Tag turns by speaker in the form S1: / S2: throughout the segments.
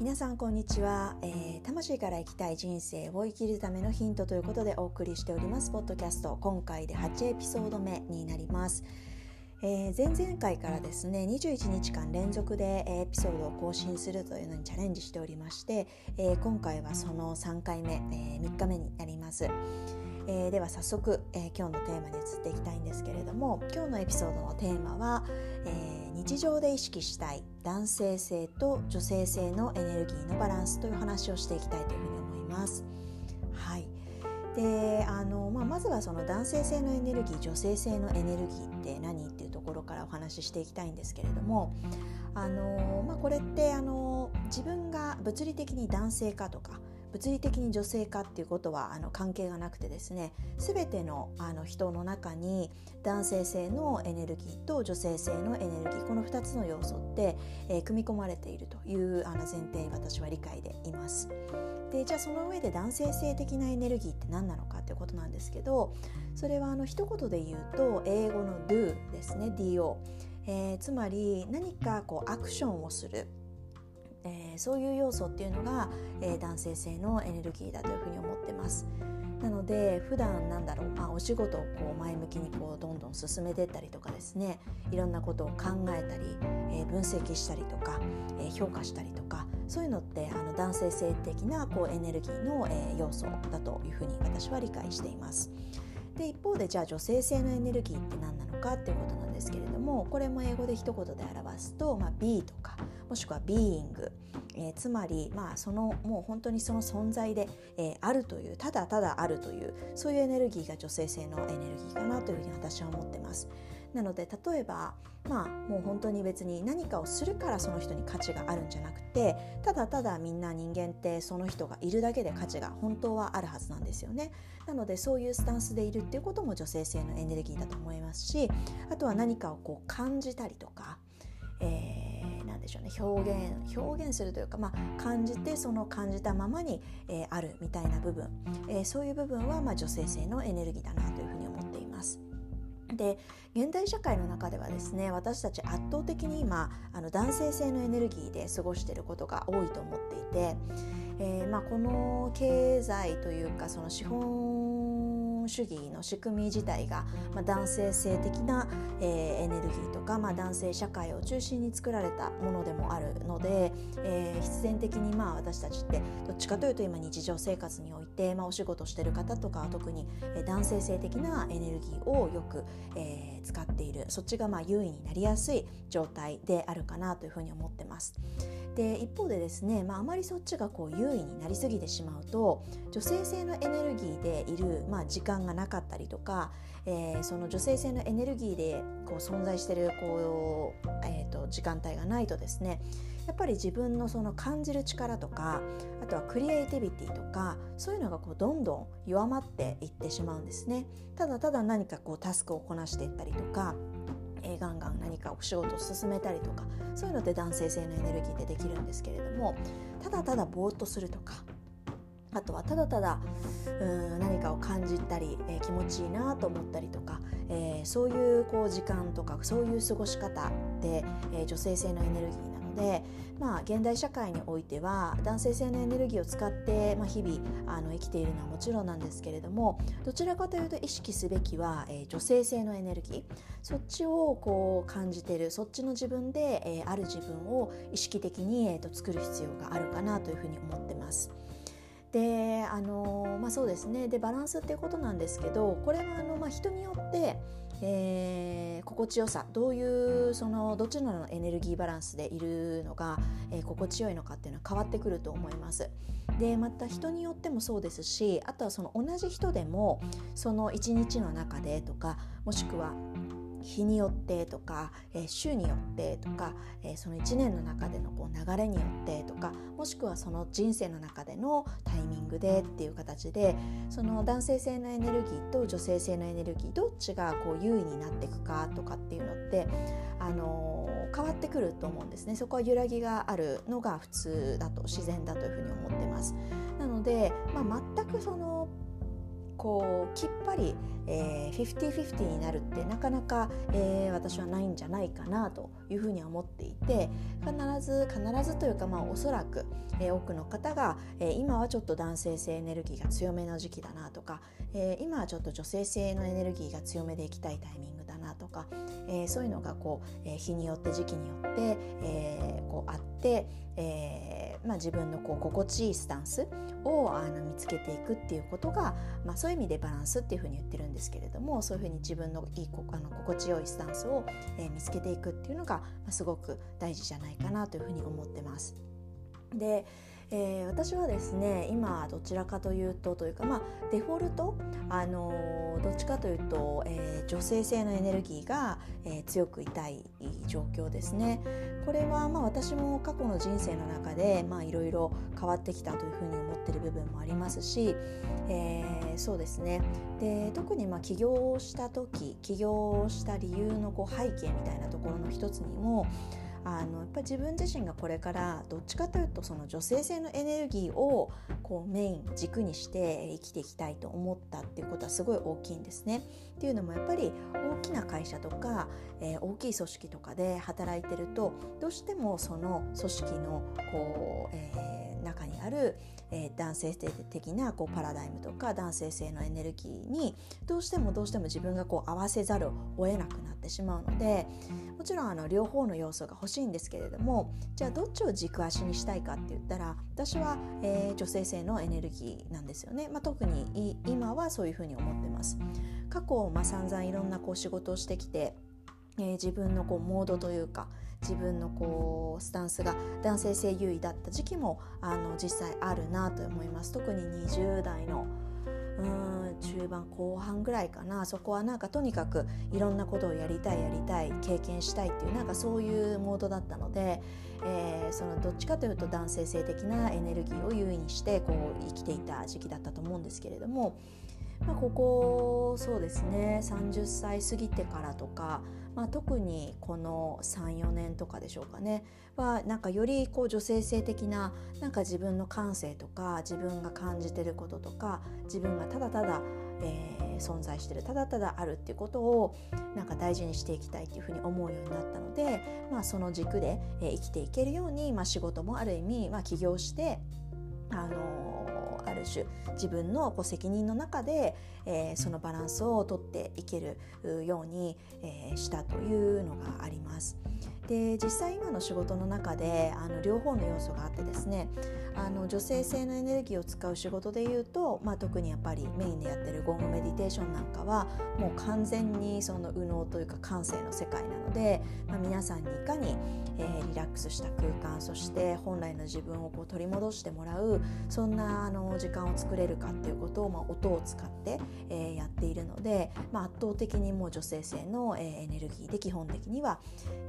S1: 皆さんこんにちは、えー、魂から生きたい人生を生きるためのヒントということでお送りしております。ポッドキャスト。今回で8エピソード目になります、えー、前々回からですね21日間連続でエピソードを更新するというのにチャレンジしておりまして、えー、今回はその3回目、え3日目になります。えー、では早速、えー、今日のテーマに移っていきたいんですけれども今日のエピソードのテーマは、えー、日常で意識したい男性性と女性性のエネルギーのバランスという話をしていきたいというふうに思います。はいであのまあ、まずはその男性性のエネルギー女性性のエネルギーって何っていうところからお話ししていきたいんですけれどもあの、まあ、これってあの自分が物理的に男性かとか物理的に女性化っていうことはあの関係がなくてですね全てのあの人の中に男性性のエネルギーと女性性のエネルギーこの2つの要素って、えー、組み込まれているというあの前提私は理解でいます。でじゃあその上で男性性的なエネルギーって何なのかっていうことなんですけどそれはあの一言で言うと英語の do ですね do、えー、つまり何かこうアクションをするえー、そういう要素っていうのが、えー、男性性のエネルギーだというふうに思ってます。なので普段なんだろう、まあ、お仕事をこう前向きにこうどんどん進めていったりとかですねいろんなことを考えたり、えー、分析したりとか、えー、評価したりとかそういうのってあの男性性的なこうエネルギーの、えー、要素だというふうに私は理解しています。で一方でじゃあ女性性のエネルギーって何なのかっていうことなんですけれどもこれも英語で一言で表すと、まあ、be とかもしくは being、えー、つまり、まあ、そのもう本当にその存在で、えー、あるというただただあるというそういうエネルギーが女性性のエネルギーかなというふうに私は思ってます。なので例えばまあもう本当に別に何かをするからその人に価値があるんじゃなくてただただみんな人間ってその人がいるだけで価値が本当はあるはずなんですよね。なのでそういうスタンスでいるっていうことも女性性のエネルギーだと思いますしあとは何かをこう感じたりとか、えー、なんでしょうね表現表現するというか、まあ、感じてその感じたままに、えー、あるみたいな部分、えー、そういう部分はまあ女性性のエネルギーだなというふうに。で現代社会の中ではですね私たち圧倒的に今あの男性性のエネルギーで過ごしていることが多いと思っていて、えーまあ、この経済というかその資本主義の仕組み自体が、まあ、男性性的な、えー、エネルギーとか、まあ、男性社会を中心に作られたものでもあるので、えー、必然的にまあ私たちってどっちかというと今日常生活において、まあ、お仕事してる方とかは特に、え、男性性的なエネルギーをよく、えー、使っているそっちがまあ優位になりやすい状態であるかなというふうに思ってます。で一方でですね、まあ、あまりそっちがこう優位になりすぎてしまうと女性性のエネルギーでいる、まあ、時間がなかったりとか、えー、その女性性のエネルギーでこう存在してるこう、えーと、時間帯がないとですねやっぱり自分のその感じる力とかあとはクリエイティビティとかそういうのがこうどんどん弱まっていってしまうんですね。ただただ何かこうタスクをこなしていったりとかガンガン何かお仕事を進めたりとかそういうのって男性性のエネルギーでできるんですけれどもただただぼーっとするとかあとはただただうん何かを感じたり、えー、気持ちいいなと思ったりとか、えー、そういうこう時間とかそういう過ごし方で、えー、女性性のエネルギーなので、まあ、現代社会においては男性性のエネルギーを使って、まあ、日々あの生きているのはもちろんなんですけれどもどちらかというと意識すべきは、え女性性のエネルギー。そっちをこう感じてる。そっちの自分で、えある自分を意識的に、えー、と作る必要があるかなというふうに思ってます。であのまあそうですね。でバランスっていうことなんですけどこれはあの、まあ、人によって、えー、心地よさどういうそのどちらのエネルギーバランスでいるのが、えー、心地よいのかっていうのは変わってくると思います。でまた人によってもそうですしあとはその同じ人でもその一日の中でとかもしくは日によってとか、えー、週によってとか、えー、その1年の中でのこう流れによってとかもしくはその人生の中でのタイミングでっていう形でその男性性のエネルギーと女性性のエネルギーどっちがこう優位になっていくかとかっていうのってあのー、変わってくると思うんですねそこは揺らぎがあるのが普通だと自然だというふうに思ってます。なので、まあ、全くそのこうきっぱり、えー、50-50になるってなかなか、えー、私はないんじゃないかなというふうに思っていて必ず必ずというかまあおそらく、えー、多くの方が、えー、今はちょっと男性性エネルギーが強めの時期だなとか、えー、今はちょっと女性性のエネルギーが強めでいきたいタイミングなとか、えー、そういうのがこう、えー、日によって時期によって、えー、こうあって、えーまあ、自分のこう心地いいスタンスをあの見つけていくっていうことが、まあ、そういう意味でバランスっていうふうに言ってるんですけれどもそういうふうに自分のいいあの心地よいスタンスを、えー、見つけていくっていうのが、まあ、すごく大事じゃないかなというふうに思ってます。でえー、私はですね今どちらかというとというかまあデフォルト、あのー、どっちかというと、えー、女性性のエネルギーが、え強くいたい状況ですね。これはまあ私も過去の人生の中でいろいろ変わってきたというふうに思ってる部分もありますし、えそうですねで特にまあ起業した時起業した理由のこう背景みたいなところの一つにもあのやっぱ自分自身がこれからどっちかというとその女性性のエネルギーをこうメイン軸にして生きていきたいと思ったっていうことはすごい大きいんですね。っていうのもやっぱり大きな会社とか、えー、大きい組織とかで働いてるとどうしてもその組織のこう、えー、中にある、えー、男性性的なこうパラダイムとか男性性のエネルギーにどうしてもどうしても自分がこう合わせざるを得なくなってしまうのでもちろんあの両方の要素が欲しいんですけれどもじゃあどっちを軸足にしたいかって言ったら私は、えー、女性性のエネルギーなんですよね、まあ、特に今はそういうふうに思ってます。過去、まあ、散々いろんなこう仕事をしてきて、えー、自分のこうモードというか自分のこうスタンスが男性性優位だった時期もあの実際あるなと思います。特に20代のうん中盤後半ぐらいかな。そこはなんかとにかくいろんなことをやりたいやりたい経験したいっていうなんかそういうモードだったので、えー、そのどっちかというと男性性的なエネルギーを優位にしてこう生きていた時期だったと思うんですけれども、まあ、ここそうですね30歳過ぎてからとかまあ、特にこの34年とかでしょうかね。はなんかよりこう女性性的ななんか自分の感性とか自分が感じてることとか自分がただただ、えー、存在してるただただあるっていうことをなんか大事にしていきたいっていうふうに思うようになったので、まあ、その軸で、え生きていけるように、まあ、仕事もある意味、まあ、起業してあのある種自分のこう責任の中で、えー、そのバランスをとっていけるように、えー、したというのがあります。で実際今の仕事の中であの両方の要素があってですねあの女性性のエネルギーを使う仕事でいうと、まあ、特にやっぱりメインでやってるゴングメディテーションなんかはもう完全にその右脳というか感性の世界なので、まあ、皆さんにいかに、えー、リラックスした空間そして本来の自分をこう取り戻してもらうそんなあの時間を作れるかっていうことを、まあ、音を使って、えー、やっているので、まあ、圧倒的にもう女性性の、えー、エネルギーで基本的には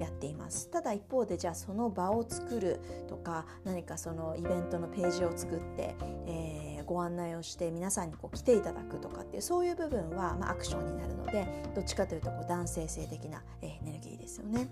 S1: やっています。ますただ一方でじゃあその場を作るとか何かそのイベントのページを作って、えー、ご案内をして皆さんにこう来ていただくとかっていうそういう部分は、まあ、アクションになるのでどっちかというとこう男性性的なエネルギーですよね。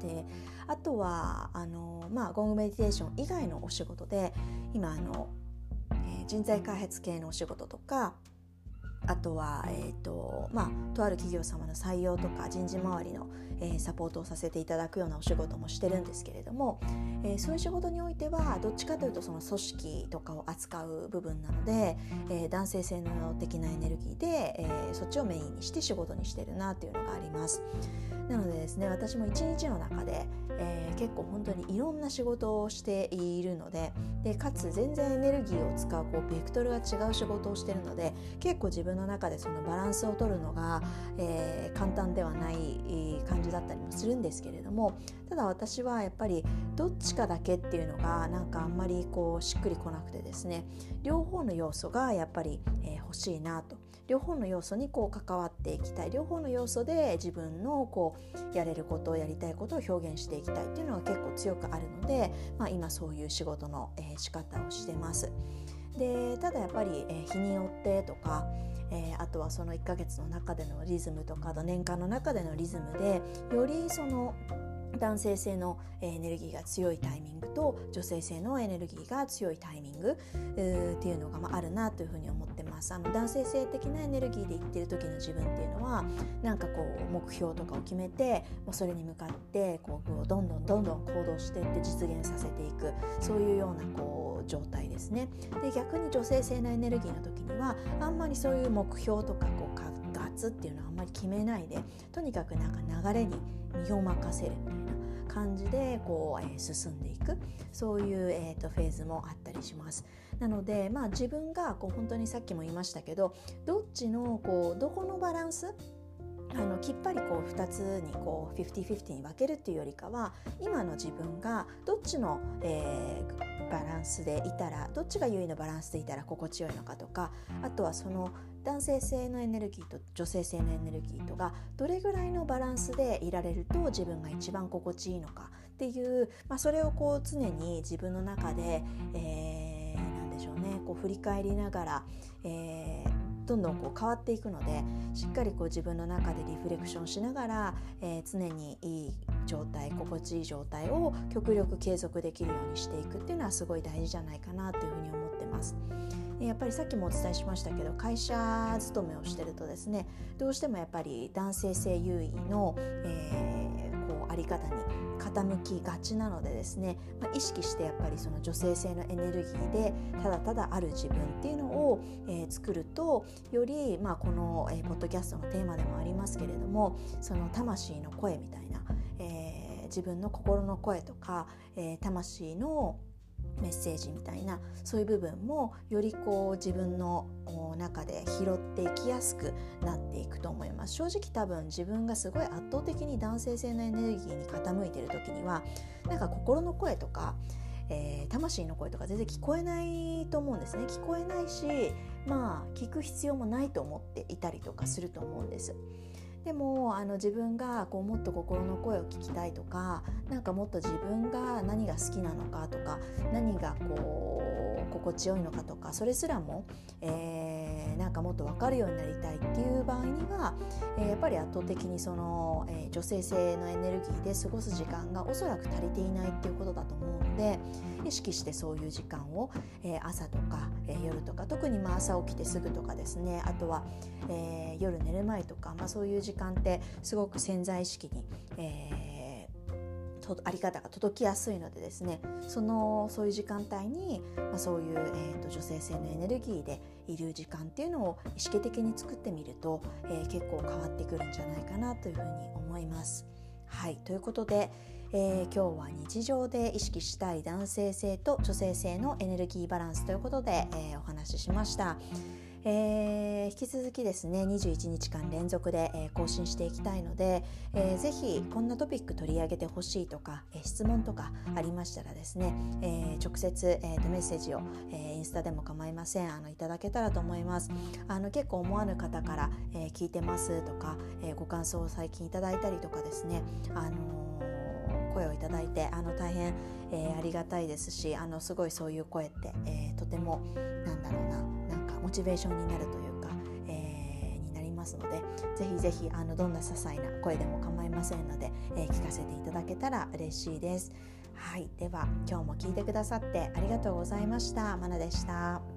S1: であとはあの、まあ、ゴングメディテーション以外のお仕事で今あの、え、人材開発系のお仕事とかあとは、えーとまあ、とある企業様の採用とか人事周りの、えー、サポートをさせていただくようなお仕事もしてるんですけれども、えー、そういう仕事においてはどっちかというとその組織とかを扱う部分なので、えー、男性性能的なエネルギーで、えー、そっちをメインにして仕事にしてるなっていうのがあります。なのでですね私も一日の中で、えー、結構本当にいろんな仕事をしているのででかつ全然エネルギーを使うこうベクトルが違う仕事をしているので結構自分の中でそのバランスを取るのが、えー、簡単ではない感じだったりもするんですけれどもただ私はやっぱりどっちかだけっていうのがなんかあんまりこうしっくりこなくてですね。両方の要素がやっぱり、えー、欲しいなと。両方の要素にこう関わっていきたい。両方の要素で自分のこうやれることをやりたいことを表現していきたいっていうのが結構強くあるので、まあ、今そういう仕事の、えー、仕方をしてます。でただやっぱり、えー、日によってとかえー、あとはその1ヶ月の中でのリズムとか年間の中でのリズムでよりその男性性のエネルギーが強いタイミングと女性性のエネルギーが強いタイミングっていうのがまあるなというふうに思ってます。あの男性性的なエネルギーで言ってる時の自分っていうのはなんかこう目標とかを決めてもうそれに向かってこうどんどんどんどん行動していって実現させていく。そういうようなこう状態ですね。で逆に女性性のエネルギーの時にはあんまりそういう目標とかこうっていうのはあんまり決めないでとにかくなんか流れに身を任せるみたいな感じでこう、えー、進んでいくそういう、えーと、フェーズもあったりします。なので、まあ、自分がこう本当にさっきも言いましたけどどっちのこうどこのバランスあのきっぱりこう2つにこう50-50に分けるっていうよりかは今の自分がどっちの、えー、バランスでいたらどっちが優位のバランスでいたら心地よいのかとかあとはその男性性のエネルギーと女性性のエネルギーとがどれぐらいのバランスでいられると自分が一番心地いいのかっていう、まあ、それをこう常に自分の中で、えー、なんでしょうねこう振り返りながら、えー、どんどんこう変わっていくのでしっかりこう自分の中でリフレクションしながら、えー、常にいい状態心地いい状態を極力継続できるようにしていくっていうのはすごい大事じゃないかなというふうに思ってます。やっぱりさっきもお伝えしましたけど会社勤めをしてるとですねどうしてもやっぱり男性性優位の、えー、こうあり方に傾きがちなのでですね、まあ、意識してやっぱりその女性性のエネルギーでただただある自分っていうのを、えー、作るとより、まあ、この、えー、ポッドキャストのテーマでもありますけれどもその魂の声みたいな、自分の心の声とか、えー、魂のメッセージみたいなそういう部分もよりこう自分の中で拾っていきやすくなっていくと思います正直多分自分がすごい圧倒的に男性性のエネルギーに傾いてる時にはなんか心の声とかえー、魂の声とか全然聞こえないと思うんですね聞こえないしまあ聞く必要もないと思っていたりとかすると思うんです。でもあの自分がこうもっと心の声を聞きたいとかなんかもっと自分が何が好きなのかとか何がこう心地よいのかとかそれすらも、えー、なんかもっと分かるようになりたいっていう場合には、えー、やっぱり圧倒的にその、えー、女性性のエネルギーで過ごす時間がおそらく足りていないっていうことだと思うで意識してそういう時間を、えー、朝とか、えー、夜とか特にまあ朝起きてすぐとかですね。あとは、えー、夜寝る前とか、まあ、そういう時間ってすごく潜在意識に、えー、とあり方が届きやすいのでですね。そのそういう時間帯に、まあ、そういう、えーと、女性性のエネルギーでいる時間っていうのを意識的に作ってみると、えー、結構変わってくるんじゃないかなというふうに思います。はい。ということで、えー、今日は日常で意識したい男性性と女性性のエネルギーバランスということで、えー、お話ししました。えー、引き続きですね21日間連続で、えー、更新していきたいので、えー、ぜひこんなトピック取り上げてほしいとか、えー、質問とかありましたらですね、えー、直接、えー、とメッセージを、えー、インスタでも構いませんあのいただけたらと思いますあの結構思わぬ方から、えー、聞いてますとか、えー、ご感想を最近いただいたりとかですねあのー、声をいただいてあの大変、えー、ありがたいですしあのすごいそういう声って、えー、とてもなんだろうななんかモチベーションになるというか、えー、になりますのでぜひぜひあのどんな些細な声でも構いませんので、えー、聞かせていただけたら嬉しいです。はい、では今日も聞いてくださってありがとうございました。まなでした。